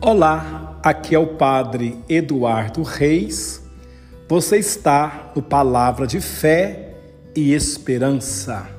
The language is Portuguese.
Olá, aqui é o Padre Eduardo Reis. Você está no Palavra de Fé e Esperança.